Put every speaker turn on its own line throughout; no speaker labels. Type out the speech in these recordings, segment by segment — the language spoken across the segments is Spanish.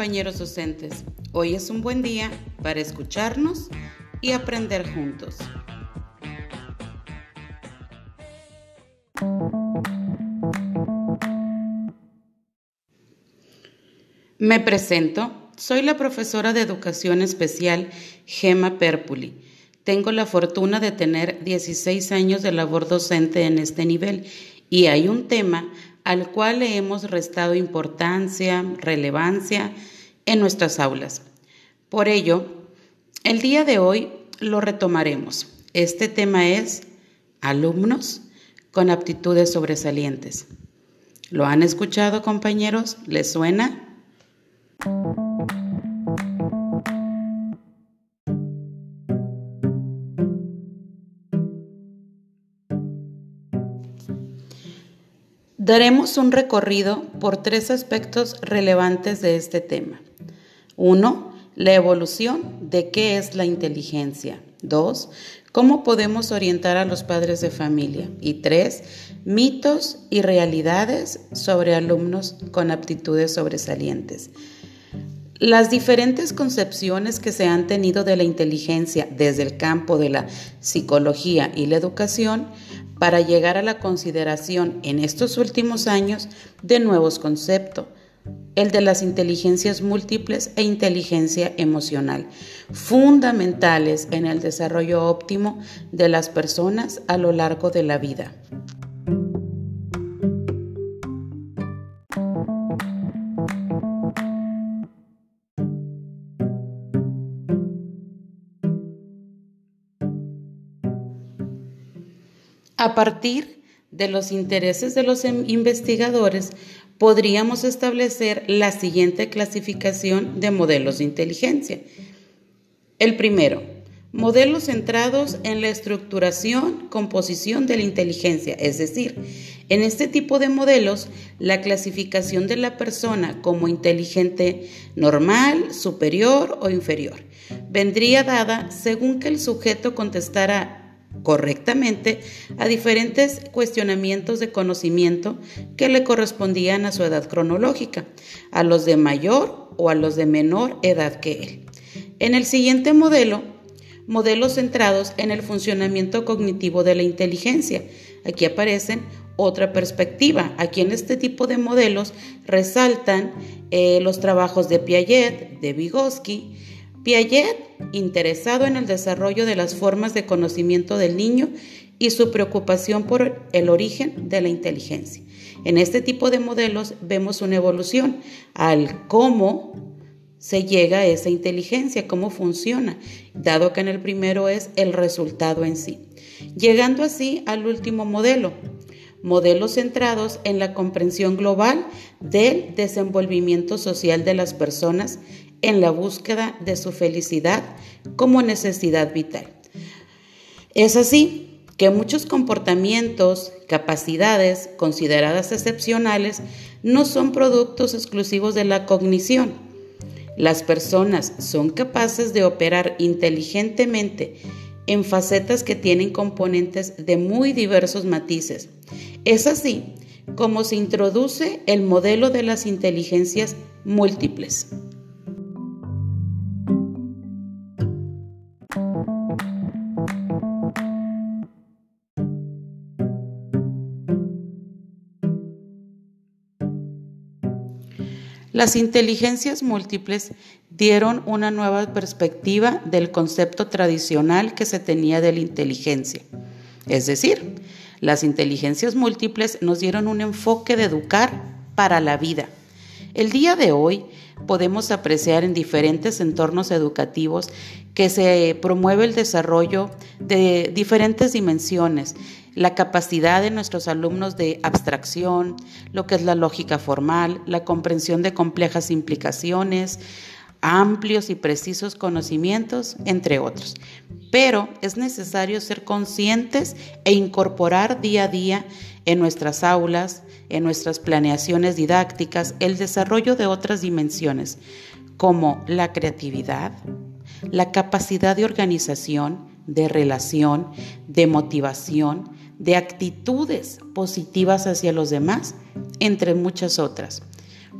compañeros docentes, hoy es un buen día para escucharnos y aprender juntos. Me presento, soy la profesora de Educación Especial Gema Perpuli. Tengo la fortuna de tener 16 años de labor docente en este nivel y hay un tema al cual le hemos restado importancia, relevancia en nuestras aulas. Por ello, el día de hoy lo retomaremos. Este tema es alumnos con aptitudes sobresalientes. ¿Lo han escuchado compañeros? ¿Les suena? Daremos un recorrido por tres aspectos relevantes de este tema. Uno, la evolución de qué es la inteligencia. Dos, cómo podemos orientar a los padres de familia. Y tres, mitos y realidades sobre alumnos con aptitudes sobresalientes. Las diferentes concepciones que se han tenido de la inteligencia desde el campo de la psicología y la educación para llegar a la consideración en estos últimos años de nuevos conceptos, el de las inteligencias múltiples e inteligencia emocional, fundamentales en el desarrollo óptimo de las personas a lo largo de la vida. A partir de los intereses de los em, investigadores, podríamos establecer la siguiente clasificación de modelos de inteligencia. El primero, modelos centrados en la estructuración, composición de la inteligencia, es decir, en este tipo de modelos, la clasificación de la persona como inteligente normal, superior o inferior vendría dada según que el sujeto contestara correctamente a diferentes cuestionamientos de conocimiento que le correspondían a su edad cronológica, a los de mayor o a los de menor edad que él. En el siguiente modelo, modelos centrados en el funcionamiento cognitivo de la inteligencia. Aquí aparecen otra perspectiva. Aquí en este tipo de modelos resaltan eh, los trabajos de Piaget, de Vygotsky, Piaget, interesado en el desarrollo de las formas de conocimiento del niño y su preocupación por el origen de la inteligencia. En este tipo de modelos vemos una evolución al cómo se llega a esa inteligencia, cómo funciona, dado que en el primero es el resultado en sí. Llegando así al último modelo, modelos centrados en la comprensión global del desenvolvimiento social de las personas en la búsqueda de su felicidad como necesidad vital. Es así que muchos comportamientos, capacidades consideradas excepcionales no son productos exclusivos de la cognición. Las personas son capaces de operar inteligentemente en facetas que tienen componentes de muy diversos matices. Es así como se introduce el modelo de las inteligencias múltiples. Las inteligencias múltiples dieron una nueva perspectiva del concepto tradicional que se tenía de la inteligencia. Es decir, las inteligencias múltiples nos dieron un enfoque de educar para la vida. El día de hoy podemos apreciar en diferentes entornos educativos que se promueve el desarrollo de diferentes dimensiones, la capacidad de nuestros alumnos de abstracción, lo que es la lógica formal, la comprensión de complejas implicaciones, amplios y precisos conocimientos, entre otros. Pero es necesario ser conscientes e incorporar día a día en nuestras aulas, en nuestras planeaciones didácticas, el desarrollo de otras dimensiones, como la creatividad, la capacidad de organización, de relación, de motivación, de actitudes positivas hacia los demás, entre muchas otras.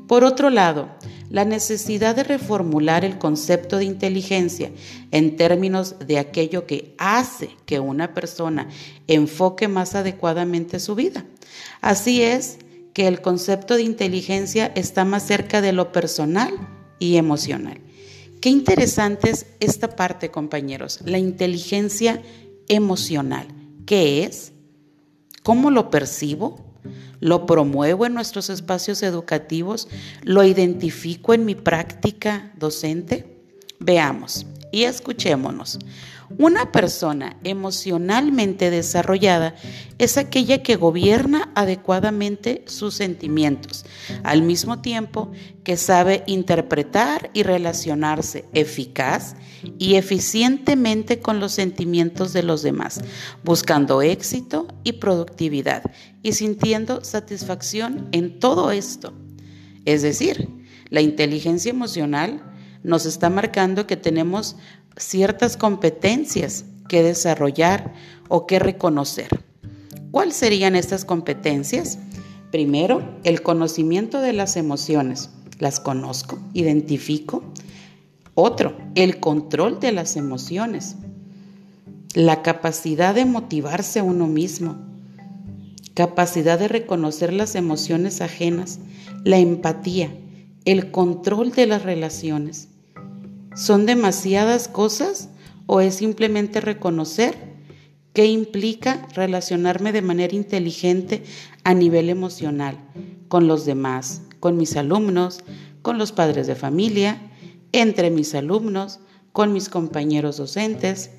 Por otro lado, la necesidad de reformular el concepto de inteligencia en términos de aquello que hace que una persona enfoque más adecuadamente su vida. Así es que el concepto de inteligencia está más cerca de lo personal y emocional. Qué interesante es esta parte, compañeros, la inteligencia emocional. ¿Qué es? ¿Cómo lo percibo? Lo promuevo en nuestros espacios educativos, lo identifico en mi práctica docente. Veamos y escuchémonos. Una persona emocionalmente desarrollada es aquella que gobierna adecuadamente sus sentimientos, al mismo tiempo que sabe interpretar y relacionarse eficaz y eficientemente con los sentimientos de los demás, buscando éxito y productividad y sintiendo satisfacción en todo esto. Es decir, la inteligencia emocional nos está marcando que tenemos ciertas competencias que desarrollar o que reconocer. ¿Cuáles serían estas competencias? Primero, el conocimiento de las emociones. Las conozco, identifico. Otro, el control de las emociones. La capacidad de motivarse uno mismo. Capacidad de reconocer las emociones ajenas. La empatía. El control de las relaciones ¿Son demasiadas cosas o es simplemente reconocer qué implica relacionarme de manera inteligente a nivel emocional con los demás, con mis alumnos, con los padres de familia, entre mis alumnos, con mis compañeros docentes?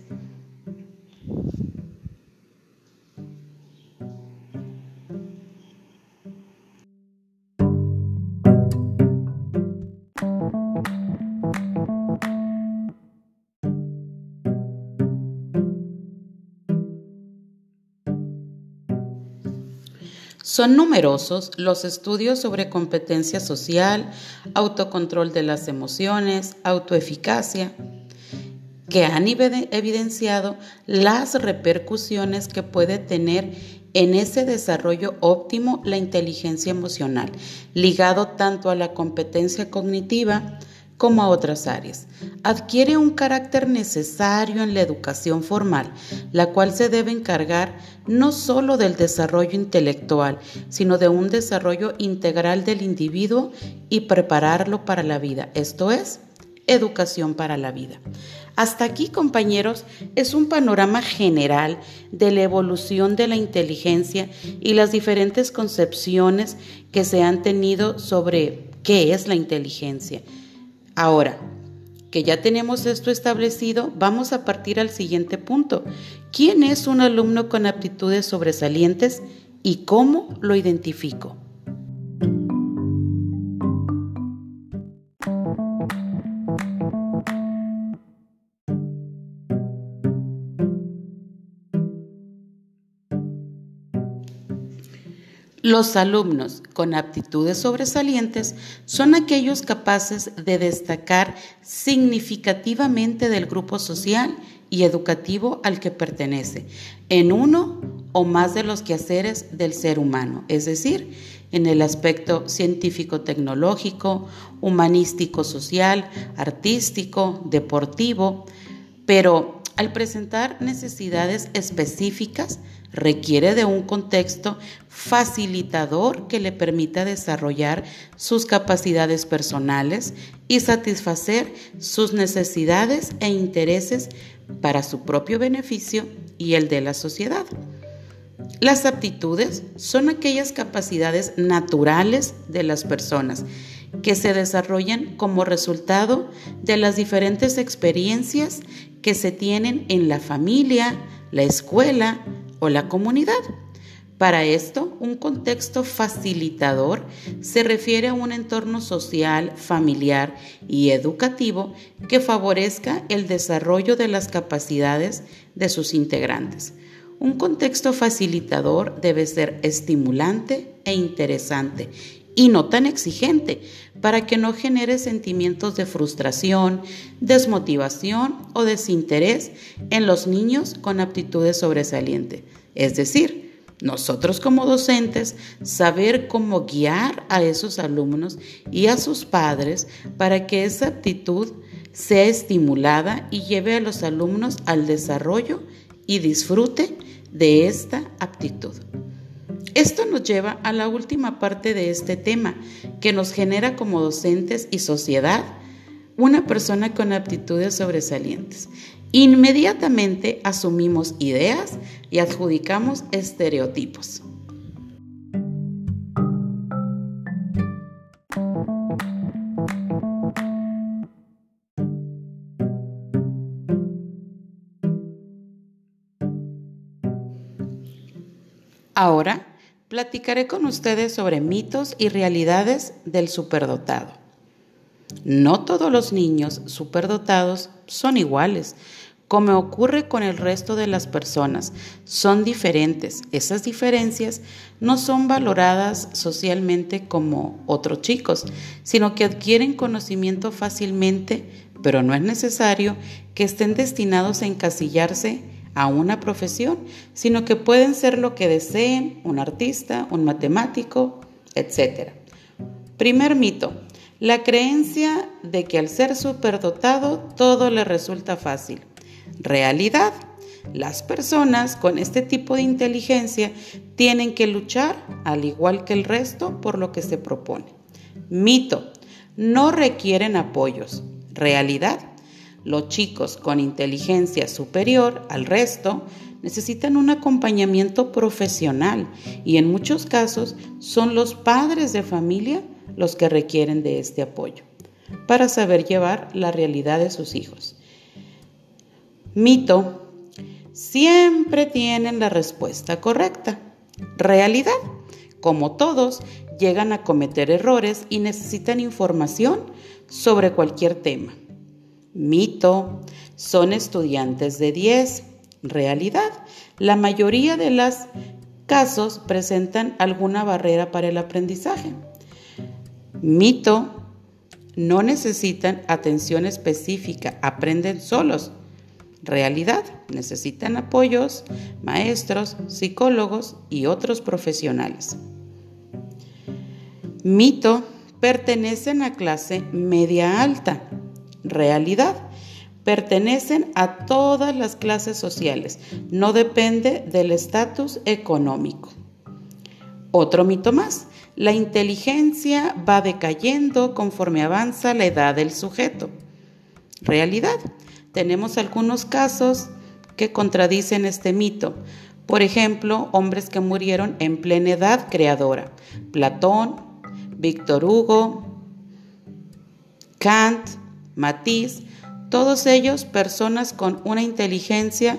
Son numerosos los estudios sobre competencia social, autocontrol de las emociones, autoeficacia, que han evidenciado las repercusiones que puede tener en ese desarrollo óptimo la inteligencia emocional, ligado tanto a la competencia cognitiva, como a otras áreas. Adquiere un carácter necesario en la educación formal, la cual se debe encargar no solo del desarrollo intelectual, sino de un desarrollo integral del individuo y prepararlo para la vida, esto es, educación para la vida. Hasta aquí, compañeros, es un panorama general de la evolución de la inteligencia y las diferentes concepciones que se han tenido sobre qué es la inteligencia. Ahora, que ya tenemos esto establecido, vamos a partir al siguiente punto. ¿Quién es un alumno con aptitudes sobresalientes y cómo lo identifico? Los alumnos con aptitudes sobresalientes son aquellos capaces de destacar significativamente del grupo social y educativo al que pertenece, en uno o más de los quehaceres del ser humano, es decir, en el aspecto científico-tecnológico, humanístico-social, artístico, deportivo, pero al presentar necesidades específicas, requiere de un contexto facilitador que le permita desarrollar sus capacidades personales y satisfacer sus necesidades e intereses para su propio beneficio y el de la sociedad. Las aptitudes son aquellas capacidades naturales de las personas que se desarrollan como resultado de las diferentes experiencias que se tienen en la familia, la escuela, o la comunidad. Para esto, un contexto facilitador se refiere a un entorno social, familiar y educativo que favorezca el desarrollo de las capacidades de sus integrantes. Un contexto facilitador debe ser estimulante e interesante y no tan exigente para que no genere sentimientos de frustración, desmotivación o desinterés en los niños con aptitudes sobresalientes. Es decir, nosotros como docentes, saber cómo guiar a esos alumnos y a sus padres para que esa aptitud sea estimulada y lleve a los alumnos al desarrollo y disfrute de esta aptitud. Esto nos lleva a la última parte de este tema, que nos genera como docentes y sociedad una persona con aptitudes sobresalientes. Inmediatamente asumimos ideas y adjudicamos estereotipos. Ahora platicaré con ustedes sobre mitos y realidades del superdotado. No todos los niños superdotados son iguales, como ocurre con el resto de las personas. Son diferentes. Esas diferencias no son valoradas socialmente como otros chicos, sino que adquieren conocimiento fácilmente, pero no es necesario que estén destinados a encasillarse a una profesión, sino que pueden ser lo que deseen, un artista, un matemático, etc. Primer mito, la creencia de que al ser superdotado todo le resulta fácil. Realidad, las personas con este tipo de inteligencia tienen que luchar, al igual que el resto, por lo que se propone. Mito, no requieren apoyos. Realidad, los chicos con inteligencia superior al resto necesitan un acompañamiento profesional y en muchos casos son los padres de familia los que requieren de este apoyo para saber llevar la realidad de sus hijos. Mito, siempre tienen la respuesta correcta. Realidad, como todos, llegan a cometer errores y necesitan información sobre cualquier tema. Mito, son estudiantes de 10. Realidad, la mayoría de los casos presentan alguna barrera para el aprendizaje. Mito, no necesitan atención específica, aprenden solos. Realidad, necesitan apoyos, maestros, psicólogos y otros profesionales. Mito, pertenecen a clase media alta realidad. Pertenecen a todas las clases sociales, no depende del estatus económico. Otro mito más, la inteligencia va decayendo conforme avanza la edad del sujeto. Realidad, tenemos algunos casos que contradicen este mito. Por ejemplo, hombres que murieron en plena edad creadora. Platón, Víctor Hugo, Kant, Matiz, todos ellos personas con una inteligencia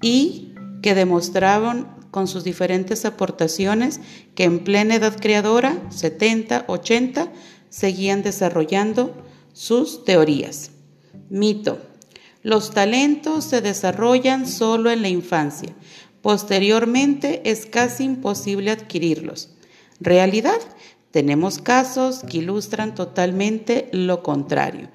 y que demostraron con sus diferentes aportaciones que en plena edad creadora, 70, 80, seguían desarrollando sus teorías. Mito. Los talentos se desarrollan solo en la infancia. Posteriormente es casi imposible adquirirlos. Realidad. Tenemos casos que ilustran totalmente lo contrario.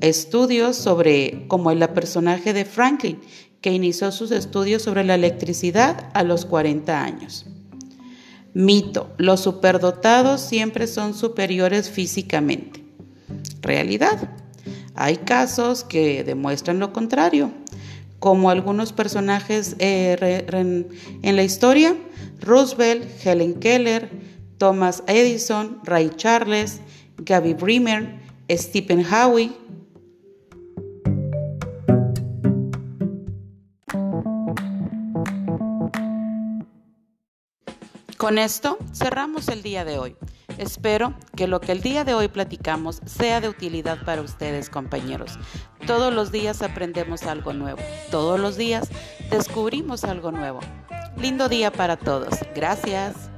Estudios sobre, como el personaje de Franklin, que inició sus estudios sobre la electricidad a los 40 años. Mito, los superdotados siempre son superiores físicamente. Realidad, hay casos que demuestran lo contrario, como algunos personajes eh, en la historia, Roosevelt, Helen Keller, Thomas Edison, Ray Charles, Gaby Bremer, Stephen Howey. Con esto cerramos el día de hoy. Espero que lo que el día de hoy platicamos sea de utilidad para ustedes, compañeros. Todos los días aprendemos algo nuevo. Todos los días descubrimos algo nuevo. Lindo día para todos. Gracias.